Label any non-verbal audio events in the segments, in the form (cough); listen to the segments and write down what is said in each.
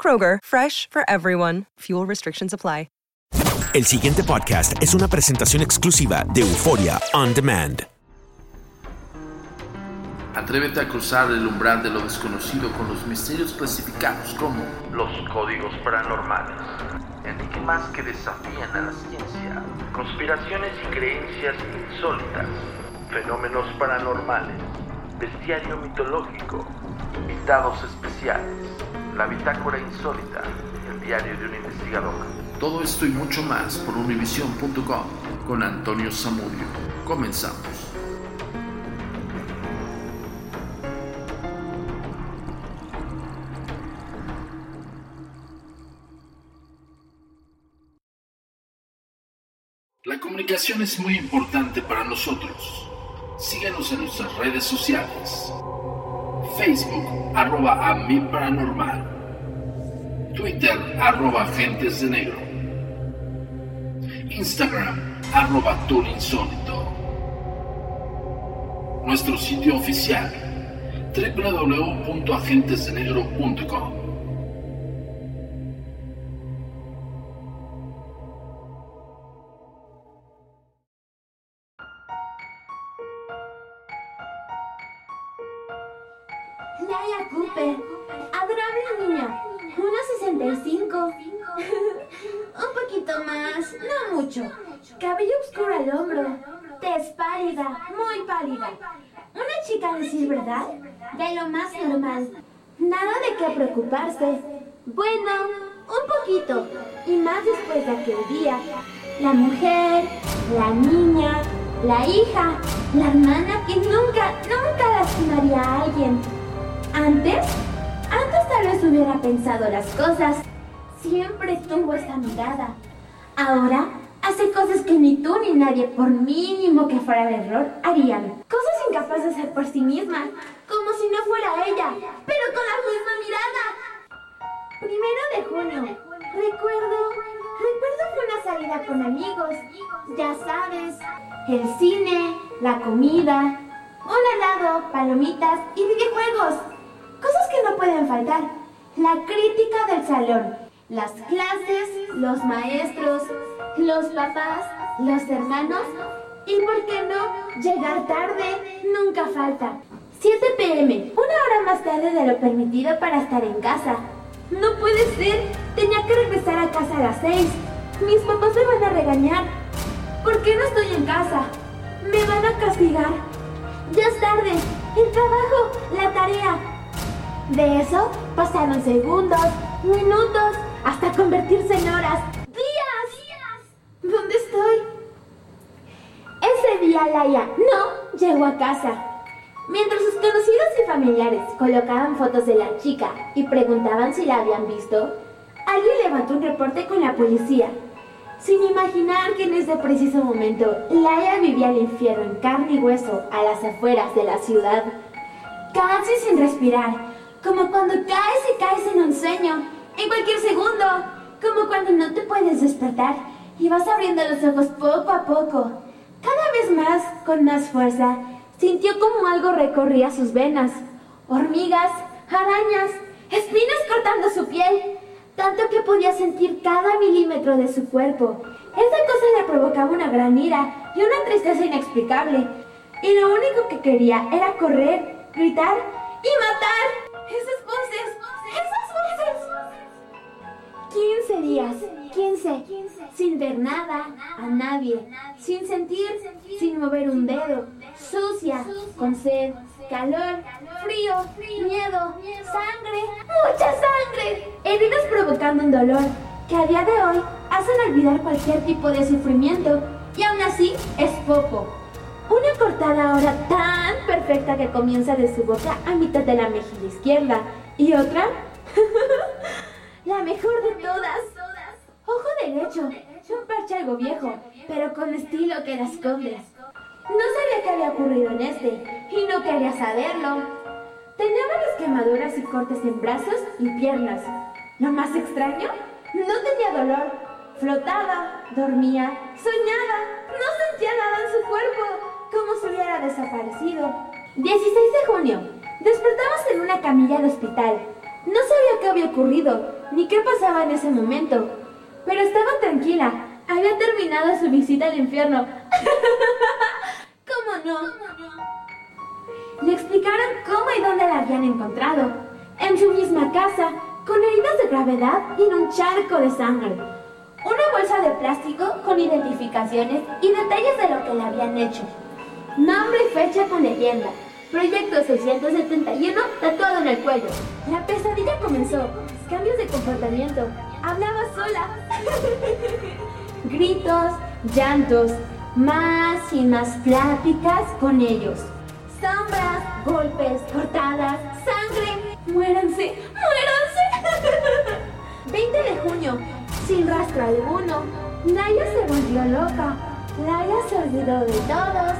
Kroger, fresh for everyone. Fuel restrictions apply. El siguiente podcast es una presentación exclusiva de Euforia On Demand. Atrévete a cruzar el umbral de lo desconocido con los misterios clasificados como los códigos paranormales, enigmas que desafían a la ciencia, conspiraciones y creencias insólitas, fenómenos paranormales, bestiario mitológico, invitados especiales, la bitácora insólita, el diario de un investigador. Todo esto y mucho más por univision.com con Antonio Zamudio. Comenzamos. La comunicación es muy importante para nosotros. Síguenos en nuestras redes sociales. Facebook, arroba a mi paranormal. Twitter, arroba agentes de negro. Instagram, arroba insólito. Nuestro sitio oficial, www.agentesdenegro.com. la hermana que nunca, nunca lastimaría a alguien. Antes, antes tal vez hubiera pensado las cosas. Siempre tuvo esa mirada. Ahora hace cosas que ni tú ni nadie, por mínimo que fuera el error, harían. Cosas incapaces de hacer por sí misma, como si no fuera ella, pero con la misma mirada. Primero de junio. Recuerdo, recuerdo fue una salida con amigos. Ya sabes, el cine, la comida, un helado, palomitas y videojuegos. Cosas que no pueden faltar. La crítica del salón, las clases, los maestros, los papás, los hermanos y, ¿por qué no? Llegar tarde nunca falta. 7 pm, una hora más tarde de lo permitido para estar en casa. No puede ser, tenía que regresar a casa a las 6. Mis papás me van a regañar. ¿Por qué no estoy en casa? Me van a castigar. Ya es tarde, el trabajo, la tarea. De eso pasaron segundos, minutos hasta convertirse en horas, días. ¿Dónde estoy? Ese día Laia no llegó a casa. Mientras sus conocidos y familiares colocaban fotos de la chica y preguntaban si la habían visto, alguien levantó un reporte con la policía, sin imaginar que en ese preciso momento Laia vivía el infierno en carne y hueso a las afueras de la ciudad, casi sin respirar, como cuando caes y caes en un sueño, en cualquier segundo, como cuando no te puedes despertar y vas abriendo los ojos poco a poco, cada vez más, con más fuerza, sintió como algo recorría sus venas, hormigas, arañas, espinas cortando su piel, tanto que podía sentir cada milímetro de su cuerpo. Esa cosa le provocaba una gran ira y una tristeza inexplicable, y lo único que quería era correr, gritar y matar. Esas voces, esas voces. 15 días, 15, sin ver nada, a nadie, sin sentir, sin mover un dedo, sucia, con sed, calor, frío, miedo, sangre, mucha sangre, heridas provocando un dolor que a día de hoy hacen olvidar cualquier tipo de sufrimiento y aún así es poco. Una cortada ahora tan perfecta que comienza de su boca a mitad de la mejilla izquierda y otra, (laughs) la mejor de todas. Ojo derecho, un parche algo viejo, pero con estilo que las escondes. No sabía qué había ocurrido en este y no quería saberlo. Tenía varias quemaduras y cortes en brazos y piernas. Lo más extraño, no tenía dolor. Flotaba, dormía, soñaba, no sentía nada en su cuerpo, como si hubiera desaparecido. 16 de junio. Despertamos en una camilla de hospital. No sabía qué había ocurrido, ni qué pasaba en ese momento, pero estaba tranquila. Había terminado su visita al infierno. (laughs) ¿Cómo no? Le explicaron cómo y dónde la habían encontrado. En su misma casa, con heridas de gravedad y en un charco de sangre. Una bolsa de plástico con identificaciones y detalles de lo que le habían hecho. Nombre y fecha con leyenda. Proyecto 671 tatuado en el cuello. La pesadilla comenzó. Cambios de comportamiento. Hablaba sola. (laughs) Gritos, llantos, más y más pláticas con ellos. Sombras, golpes, cortadas, sangre. Muéranse, muéranse. (laughs) 20 de junio, sin rastro alguno. Laia se volvió loca. Laia se olvidó de todos.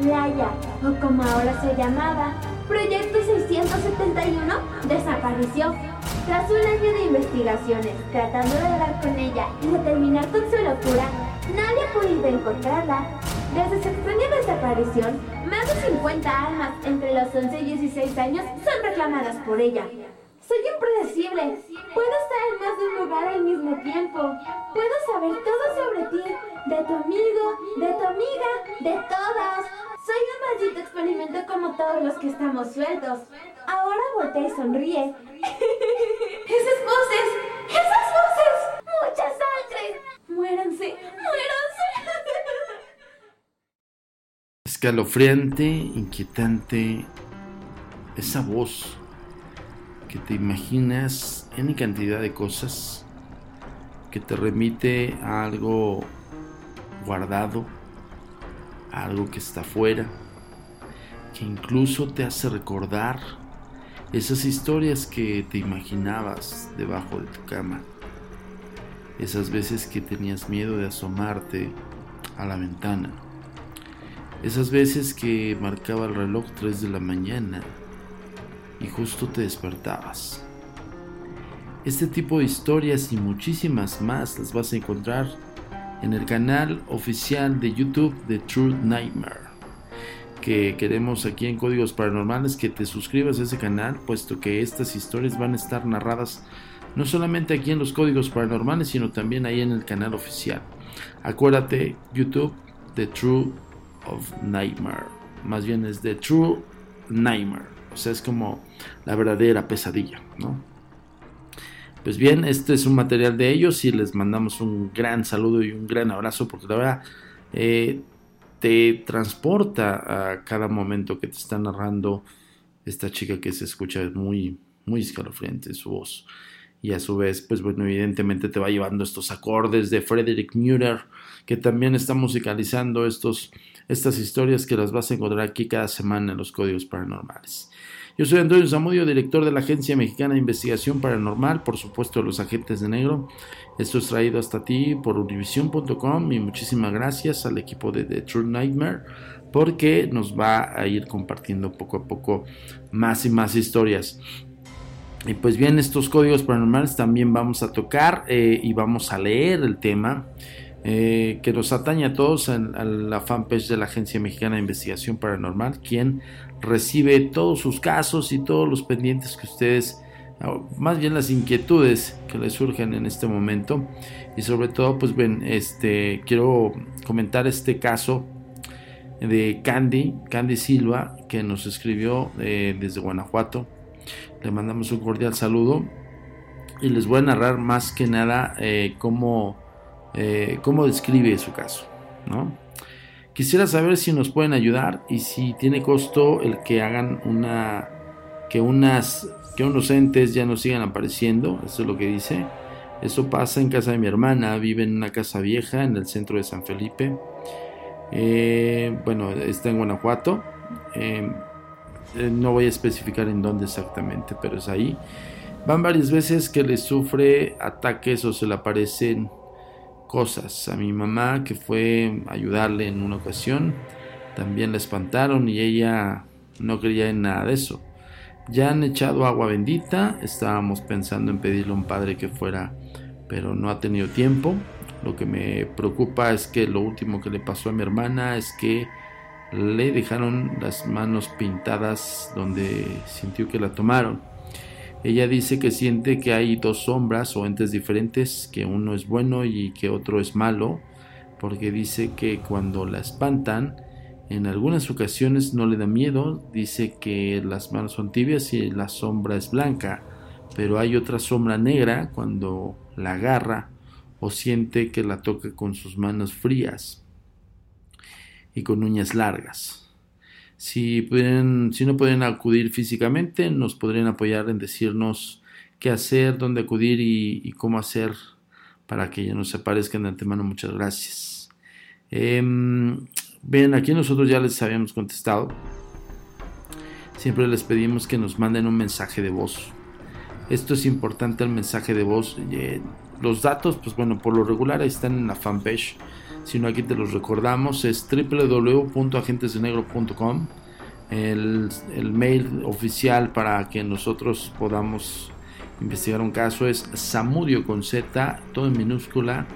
Laia, o como ahora se llamaba, Proyecto 671, desapareció. Tras un año de investigaciones, tratando de hablar con ella y de terminar con su locura, nadie ha podido encontrarla. Desde su extraña desaparición, más de 50 almas entre los 11 y 16 años son reclamadas por ella. Soy impredecible. Puedo estar en más de un lugar al mismo tiempo. Puedo saber todo sobre ti, de tu amigo, de tu amiga, de todas. Soy un maldito experimento como todos los que estamos sueltos. Ahora voltea y sonríe. (laughs) ¡Esas voces! ¡Esas voces! ¡Mucha sangre! ¡Muéranse! ¡Muéranse! Escalofriante, inquietante, esa voz que te imaginas en cantidad de cosas, que te remite a algo guardado, a algo que está afuera, que incluso te hace recordar esas historias que te imaginabas debajo de tu cama, esas veces que tenías miedo de asomarte a la ventana, esas veces que marcaba el reloj 3 de la mañana y justo te despertabas. Este tipo de historias y muchísimas más las vas a encontrar en el canal oficial de YouTube de True Nightmare. Que queremos aquí en Códigos Paranormales que te suscribas a ese canal, puesto que estas historias van a estar narradas no solamente aquí en los Códigos Paranormales, sino también ahí en el canal oficial. Acuérdate, YouTube de True of Nightmare. Más bien es de True Nightmare. O sea, es como la verdadera pesadilla, ¿no? Pues bien, este es un material de ellos y les mandamos un gran saludo y un gran abrazo porque la verdad eh, te transporta a cada momento que te está narrando esta chica que se escucha muy, muy escalofriante su voz. y a su vez, pues bueno, evidentemente te va llevando estos acordes de Frederick Mutter, que también está musicalizando estos, estas historias que las vas a encontrar aquí cada semana en los códigos paranormales. Yo soy Antonio Zamudio, director de la Agencia Mexicana de Investigación Paranormal, por supuesto los agentes de negro. Esto es traído hasta ti por univision.com y muchísimas gracias al equipo de The True Nightmare porque nos va a ir compartiendo poco a poco más y más historias. Y pues bien, estos códigos paranormales también vamos a tocar eh, y vamos a leer el tema eh, que nos atañe a todos a la fanpage de la Agencia Mexicana de Investigación Paranormal, quien recibe todos sus casos y todos los pendientes que ustedes, más bien las inquietudes que les surgen en este momento. Y sobre todo, pues ven, este, quiero comentar este caso de Candy, Candy Silva, que nos escribió eh, desde Guanajuato. Le mandamos un cordial saludo y les voy a narrar más que nada eh, cómo eh, cómo describe su caso. ¿no? Quisiera saber si nos pueden ayudar y si tiene costo el que hagan una que unas que unos entes ya no sigan apareciendo, eso es lo que dice. Eso pasa en casa de mi hermana, vive en una casa vieja en el centro de San Felipe. Eh, bueno, está en Guanajuato. Eh, no voy a especificar en dónde exactamente, pero es ahí. Van varias veces que le sufre ataques o se le aparecen cosas. A mi mamá, que fue a ayudarle en una ocasión, también la espantaron y ella no creía en nada de eso. Ya han echado agua bendita, estábamos pensando en pedirle a un padre que fuera, pero no ha tenido tiempo. Lo que me preocupa es que lo último que le pasó a mi hermana es que le dejaron las manos pintadas donde sintió que la tomaron. Ella dice que siente que hay dos sombras o entes diferentes, que uno es bueno y que otro es malo, porque dice que cuando la espantan, en algunas ocasiones no le da miedo, dice que las manos son tibias y la sombra es blanca, pero hay otra sombra negra cuando la agarra o siente que la toca con sus manos frías y con uñas largas. Si, pueden, si no pueden acudir físicamente, nos podrían apoyar en decirnos qué hacer, dónde acudir y, cómo hacer para que ya nos aparezcan de antemano. Muchas gracias. Em, bien, aquí nosotros ya les habíamos contestado. Siempre les pedimos que nos manden un mensaje de voz. Esto es importante el mensaje de voz. Eh, los datos, pues bueno, por lo regular están en la fanpage sino aquí te los recordamos, es www.agentesdenegro.com, el, el mail oficial para que nosotros podamos investigar un caso es samudio con z, todo en minúscula,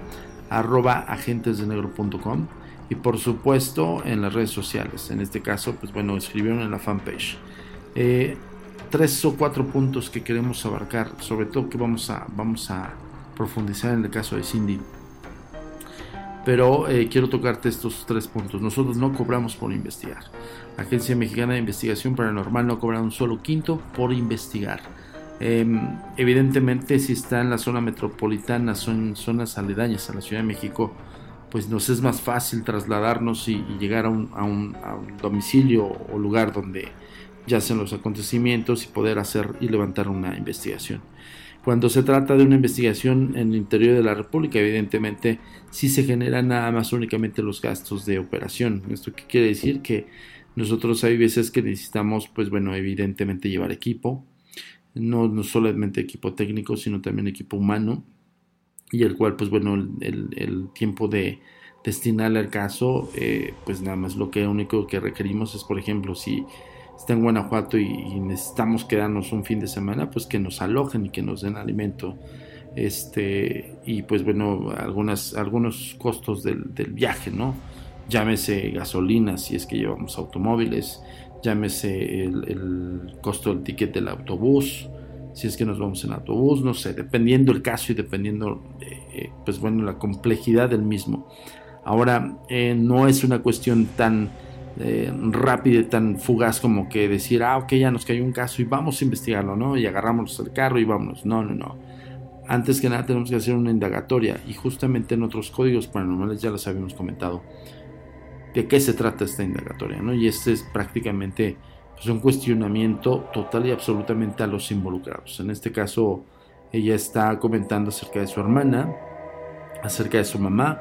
agentesdenegro.com y por supuesto en las redes sociales. En este caso, pues bueno, escribieron en la fanpage. Eh, tres o cuatro puntos que queremos abarcar, sobre todo que vamos a, vamos a profundizar en el caso de Cindy pero eh, quiero tocarte estos tres puntos. Nosotros no cobramos por investigar. La Agencia Mexicana de Investigación Paranormal no cobra un solo quinto por investigar. Em, evidentemente, si está en la zona metropolitana, son zonas aledañas a la Ciudad de México, pues nos es más fácil trasladarnos y, llegar a un, a un, domicilio o lugar donde yacen los acontecimientos y poder hacer y levantar una investigación. Cuando se trata de una investigación en el interior de la República, evidentemente sí se generan nada más únicamente los gastos de operación. ¿Esto qué quiere decir? Que nosotros hay veces que necesitamos, pues bueno, evidentemente llevar equipo, no, no solamente equipo técnico, sino también equipo humano, y el cual, pues bueno, el, tiempo de destinarle al caso, eh, pues nada más lo que único que requerimos es, por ejemplo, si está en Guanajuato y, necesitamos quedarnos un fin de semana, pues que nos alojen y que nos den alimento. Este, y pues bueno, algunas, algunos costos del, viaje, ¿no? Llámese gasolina si es que llevamos automóviles, llámese el, costo del ticket del autobús, si es que nos vamos en autobús, no sé, dependiendo el caso y dependiendo, eh, pues bueno, la complejidad del mismo. Ahora, eh, no es una cuestión tan eh, rápida y tan fugaz como que decir, ah, ok, ya nos cayó un caso y vamos a investigarlo, ¿no? Y agarramos el carro y vámonos. No, no, no. Antes que nada tenemos que hacer una indagatoria y justamente en otros códigos paranormales ya les habíamos comentado de qué se trata esta indagatoria, ¿no? Y este es prácticamente pues, un cuestionamiento total y absolutamente a los involucrados. En este caso, ella está comentando acerca de su hermana, acerca de su mamá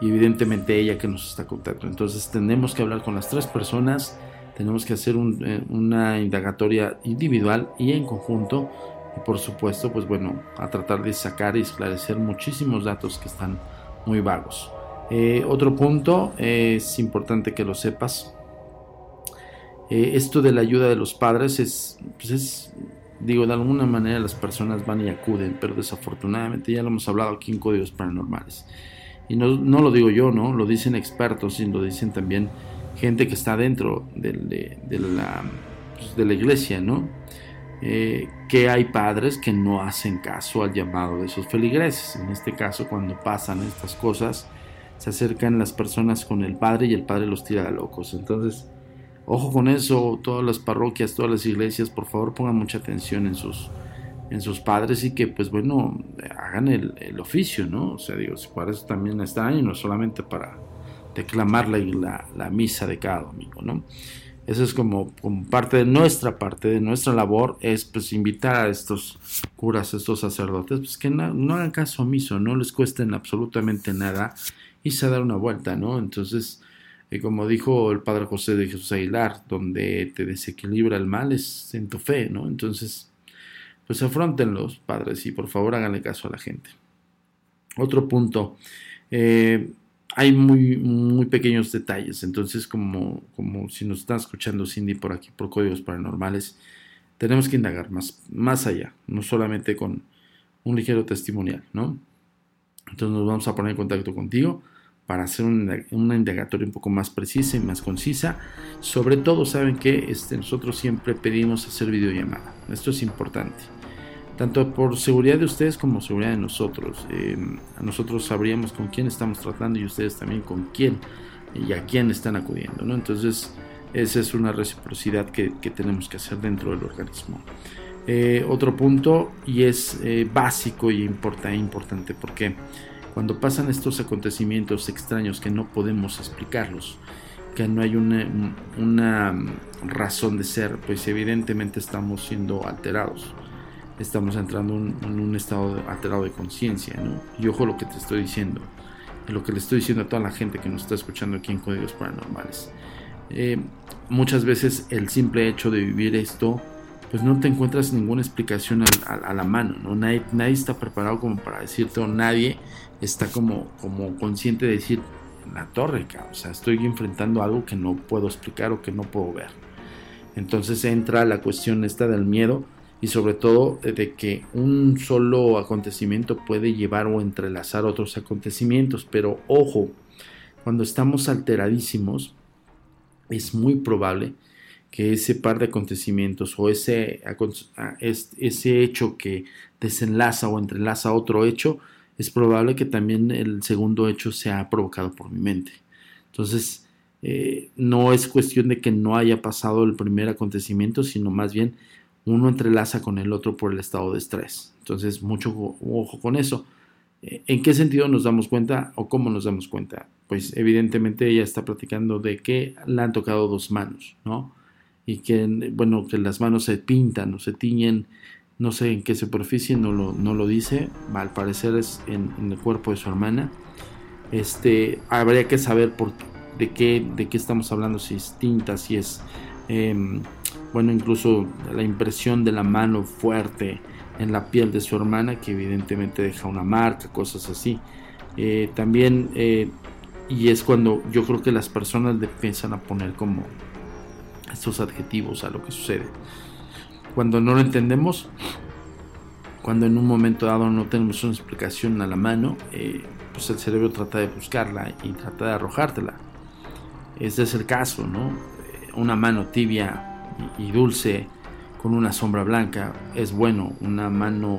y evidentemente ella que nos está contando. Entonces tenemos que hablar con las tres personas, tenemos que hacer eh, una indagatoria individual y en conjunto y por supuesto pues bueno a tratar de sacar y esclarecer muchísimos datos que están muy vagos. Eh, otro punto es importante que lo sepas. Eh, esto de la ayuda de los padres es, pues es digo, de alguna manera las personas van y acuden, pero desafortunadamente ya lo hemos hablado aquí en Códigos Paranormales. Y no, no lo digo yo, ¿no? Lo dicen expertos y lo dicen también gente que está dentro de, la, pues, de la, iglesia, ¿no? Eh, que hay padres que no hacen caso al llamado de esos feligreses. En este caso, cuando pasan estas cosas, se acercan las personas con el padre y el padre los tira a locos. Entonces, Ojo con eso, todas las parroquias, todas las iglesias, por favor pongan mucha atención en sus, en sus padres y que pues bueno, hagan el, oficio, ¿no? O sea, digo, para eso también están y no solamente para declamar la, la, misa de cada domingo, ¿no? Eso es como, como, parte de nuestra parte, de nuestra labor, es pues invitar a estos curas, a estos sacerdotes, pues que no, hagan caso omiso, no les cuesten absolutamente nada y se dar una vuelta, ¿no? Entonces, y como dijo el Padre José de Jesús Aguilar, donde te desequilibra el mal es en tu fe, ¿no? Entonces, pues afrontenlos, padres, y por favor háganle caso a la gente. Otro punto, eh, hay muy, muy pequeños detalles, entonces como, como si nos está escuchando Cindy por aquí, por códigos paranormales, tenemos que indagar más, más allá, no solamente con un ligero testimonial, ¿no? Entonces nos vamos a poner en contacto contigo para hacer una, indagatoria un poco más precisa y más concisa. Sobre todo, saben que este, nosotros siempre pedimos hacer videollamada. Esto es importante. Tanto por seguridad de ustedes como seguridad de nosotros. Em, nosotros sabríamos con quién estamos tratando y ustedes también con quién y a quién están acudiendo. ¿no? Entonces, esa es una reciprocidad que, tenemos que hacer dentro del organismo. Eh, otro punto, y es eh, básico y importante, porque cuando pasan estos acontecimientos extraños que no podemos explicarlos, que no hay una, razón de ser, pues evidentemente estamos siendo alterados. Estamos entrando en un estado alterado de conciencia, ¿no? Y ojo lo que te estoy diciendo, lo que le estoy diciendo a toda la gente que nos está escuchando aquí en Códigos Paranormales. Eh, muchas veces el simple hecho de vivir esto pues no te encuentras ninguna explicación a, la mano, ¿no? Nadie, nadie, está preparado como para decirte, o nadie está como, como consciente de decir, la torre, o sea, estoy enfrentando algo que no puedo explicar o que no puedo ver. Entonces entra la cuestión esta del miedo y sobre todo de que un solo acontecimiento puede llevar o entrelazar otros acontecimientos, pero ojo, cuando estamos alteradísimos, es muy probable que ese par de acontecimientos o ese, ese hecho que desenlaza o entrelaza otro hecho, es probable que también el segundo hecho sea provocado por mi mente. Entonces, eh, no es cuestión de que no haya pasado el primer acontecimiento, sino más bien uno entrelaza con el otro por el estado de estrés. Entonces, mucho ojo con eso. Eh, ¿En qué sentido nos damos cuenta o cómo nos damos cuenta? Pues evidentemente ella está platicando de que le han tocado dos manos, ¿no? y que, bueno, que las manos se pintan o se tiñen, no sé en qué superficie, no lo, no lo dice, al parecer es en, el cuerpo de su hermana. Este, habría que saber por, de, qué, de qué estamos hablando, si es tinta, si es, em, bueno, incluso la impresión de la mano fuerte en la piel de su hermana, que evidentemente deja una marca, cosas así. Eh, también, eh, y es cuando yo creo que las personas le empiezan a poner como estos adjetivos a lo que sucede. Cuando no lo entendemos, cuando en un momento dado no tenemos una explicación a la mano, eh, pues el cerebro trata de buscarla y trata de arrojártela. Este es el caso, ¿no? Eh, una mano tibia y, dulce con una sombra blanca es bueno, una mano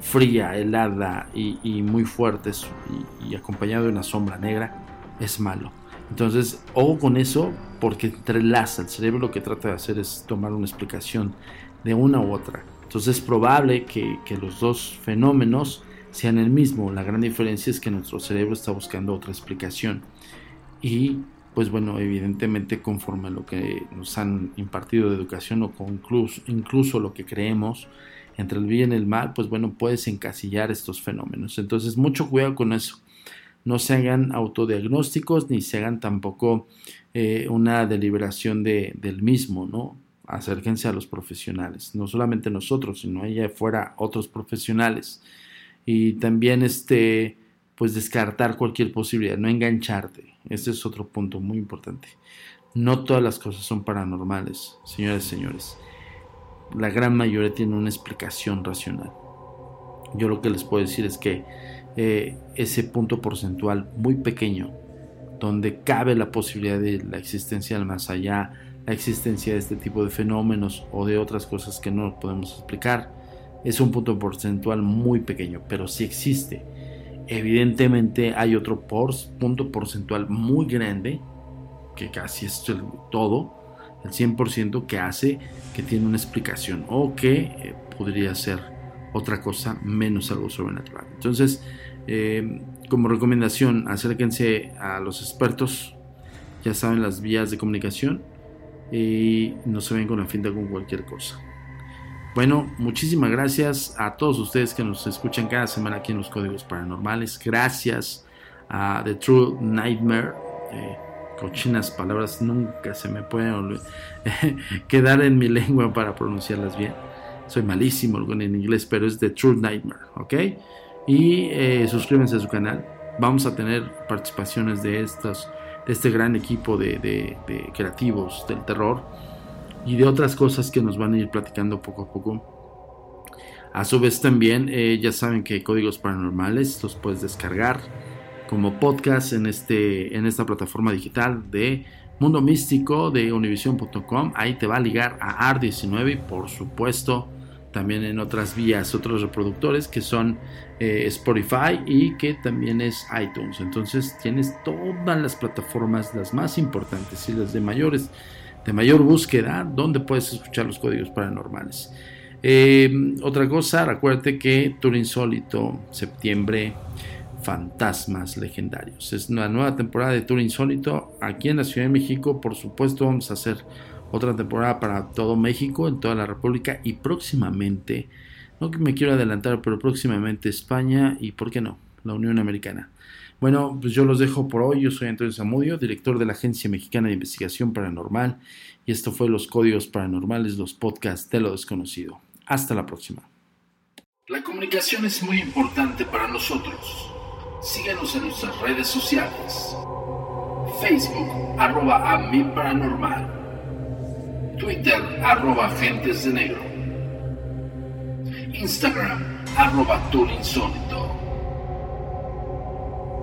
fría, helada y, muy fuerte y, y acompañado de una sombra negra es malo. Entonces, ojo con eso porque entrelaza. El cerebro lo que trata de hacer es tomar una explicación de una u otra. Entonces es probable que, los dos fenómenos sean el mismo. La gran diferencia es que nuestro cerebro está buscando otra explicación. Y pues bueno, evidentemente conforme a lo que nos han impartido de educación o incluso, incluso lo que creemos, entre el bien y el mal, pues bueno, puedes encasillar estos fenómenos. Entonces, mucho cuidado con eso. No se hagan autodiagnósticos ni se hagan tampoco eh, una deliberación de, del mismo, ¿no? Acérquense a los profesionales, no solamente nosotros, sino allá afuera otros profesionales. Y también este, pues descartar cualquier posibilidad, no engancharte. Este es otro punto muy importante. No todas las cosas son paranormales, señores y señores la gran mayoría tiene una explicación racional. Yo lo que les puedo decir es que eh, ese punto porcentual muy pequeño, donde cabe la posibilidad de la existencia del más allá, la existencia de este tipo de fenómenos o de otras cosas que no podemos explicar, es un punto porcentual muy pequeño, pero sí existe. Evidentemente hay otro punto porcentual muy grande, que casi es el todo, el 100% que hace que tiene una explicación o que eh, podría ser otra cosa menos algo sobrenatural. Entonces, eh, como recomendación, acérquense a los expertos, ya saben las vías de comunicación y no se ven con la finta con cualquier cosa. Bueno, muchísimas gracias a todos ustedes que nos escuchan cada semana aquí en los Códigos Paranormales. Gracias a The True Nightmare. Eh, cochinas palabras nunca se me pueden (laughs) quedar en mi lengua para pronunciarlas bien. Soy malísimo en inglés, pero es The True Nightmare, ¿ok? Y eh, suscríbanse a su canal. Vamos a tener participaciones de, estos, de este gran equipo de, creativos del terror y de otras cosas que nos van a ir platicando poco a poco. A su vez también, eh, ya saben que códigos paranormales los puedes descargar como podcast en, este, en esta plataforma digital de Mundo Místico de univision.com. Ahí te va a ligar a AR19 y por supuesto también en otras vías, otros reproductores que son eh, Spotify y que también es iTunes. Entonces tienes todas las plataformas, las más importantes y las de mayores, de mayor búsqueda, donde puedes escuchar los códigos paranormales. Eh, otra cosa, acuérdate que Tour Insólito, septiembre fantasmas legendarios. Es una nueva temporada de Tour Insólito aquí en la Ciudad de México. Por supuesto, vamos a hacer otra temporada para todo México, en toda la República y próximamente, no que me quiero adelantar, pero próximamente España y, ¿por qué no?, la Unión Americana. Bueno, pues yo los dejo por hoy. Yo soy Antonio Zamudio, director de la Agencia Mexicana de Investigación Paranormal, y esto fue Los Códigos Paranormales, los podcasts de lo desconocido. Hasta la próxima. La comunicación es muy importante para nosotros. Síguenos en nuestras redes sociales. Facebook, arroba a paranormal. Twitter, arroba agentes de negro. Instagram, arroba insólito.